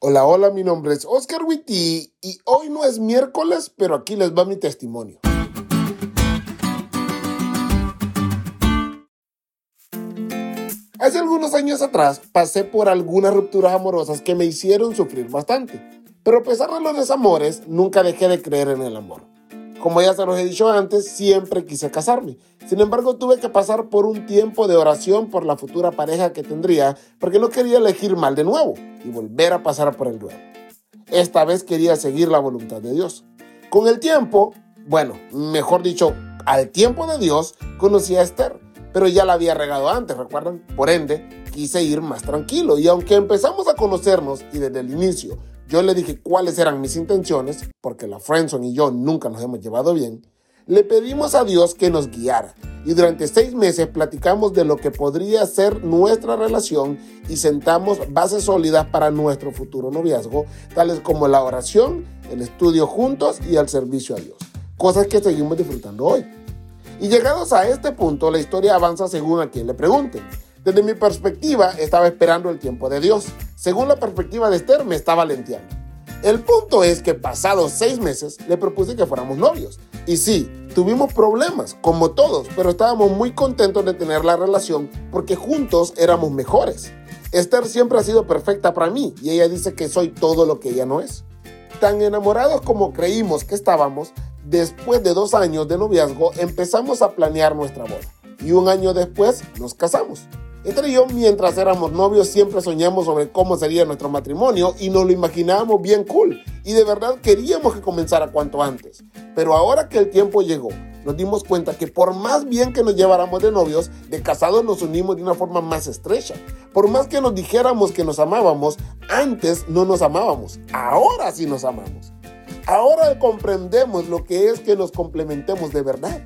Hola, hola, mi nombre es Oscar Witty y hoy no es miércoles, pero aquí les va mi testimonio. Hace algunos años atrás pasé por algunas rupturas amorosas que me hicieron sufrir bastante, pero a pesar de los desamores, nunca dejé de creer en el amor. Como ya se los he dicho antes, siempre quise casarme. Sin embargo, tuve que pasar por un tiempo de oración por la futura pareja que tendría, porque no quería elegir mal de nuevo y volver a pasar por el duelo. Esta vez quería seguir la voluntad de Dios. Con el tiempo, bueno, mejor dicho, al tiempo de Dios, conocí a Esther, pero ya la había regado antes, ¿recuerdan? Por ende, quise ir más tranquilo y aunque empezamos a conocernos y desde el inicio yo le dije cuáles eran mis intenciones, porque la Friendson y yo nunca nos hemos llevado bien, le pedimos a Dios que nos guiara. Y durante seis meses platicamos de lo que podría ser nuestra relación y sentamos bases sólidas para nuestro futuro noviazgo, tales como la oración, el estudio juntos y el servicio a Dios. Cosas que seguimos disfrutando hoy. Y llegados a este punto, la historia avanza según a quien le pregunte. Desde mi perspectiva, estaba esperando el tiempo de Dios. Según la perspectiva de Esther, me estaba lenteando. El punto es que pasados seis meses le propuse que fuéramos novios. Y sí, tuvimos problemas, como todos, pero estábamos muy contentos de tener la relación porque juntos éramos mejores. Esther siempre ha sido perfecta para mí y ella dice que soy todo lo que ella no es. Tan enamorados como creímos que estábamos, después de dos años de noviazgo empezamos a planear nuestra boda y un año después nos casamos. Entre yo, mientras éramos novios, siempre soñamos sobre cómo sería nuestro matrimonio y nos lo imaginábamos bien cool. Y de verdad queríamos que comenzara cuanto antes. Pero ahora que el tiempo llegó, nos dimos cuenta que por más bien que nos lleváramos de novios, de casados nos unimos de una forma más estrecha. Por más que nos dijéramos que nos amábamos, antes no nos amábamos. Ahora sí nos amamos. Ahora comprendemos lo que es que nos complementemos de verdad.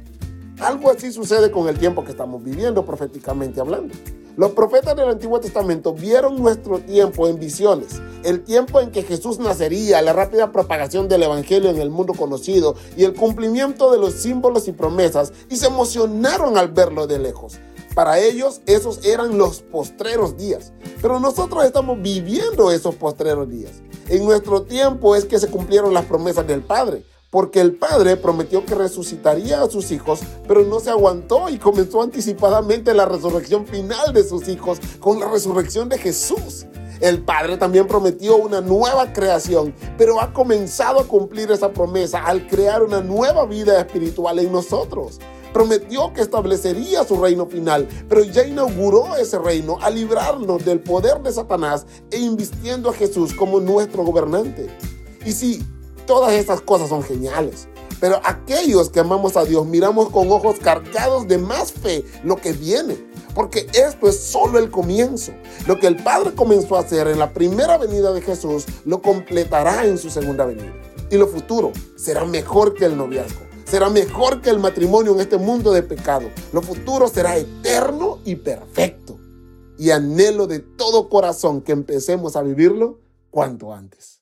Algo así sucede con el tiempo que estamos viviendo proféticamente hablando. Los profetas del Antiguo Testamento vieron nuestro tiempo en visiones, el tiempo en que Jesús nacería, la rápida propagación del Evangelio en el mundo conocido y el cumplimiento de los símbolos y promesas, y se emocionaron al verlo de lejos. Para ellos esos eran los postreros días, pero nosotros estamos viviendo esos postreros días. En nuestro tiempo es que se cumplieron las promesas del Padre porque el padre prometió que resucitaría a sus hijos, pero no se aguantó y comenzó anticipadamente la resurrección final de sus hijos con la resurrección de Jesús. El Padre también prometió una nueva creación, pero ha comenzado a cumplir esa promesa al crear una nueva vida espiritual en nosotros. Prometió que establecería su reino final, pero ya inauguró ese reino al librarnos del poder de Satanás e invistiendo a Jesús como nuestro gobernante. Y sí, Todas estas cosas son geniales. Pero aquellos que amamos a Dios miramos con ojos cargados de más fe lo que viene. Porque esto es solo el comienzo. Lo que el Padre comenzó a hacer en la primera venida de Jesús lo completará en su segunda venida. Y lo futuro será mejor que el noviazgo. Será mejor que el matrimonio en este mundo de pecado. Lo futuro será eterno y perfecto. Y anhelo de todo corazón que empecemos a vivirlo cuanto antes.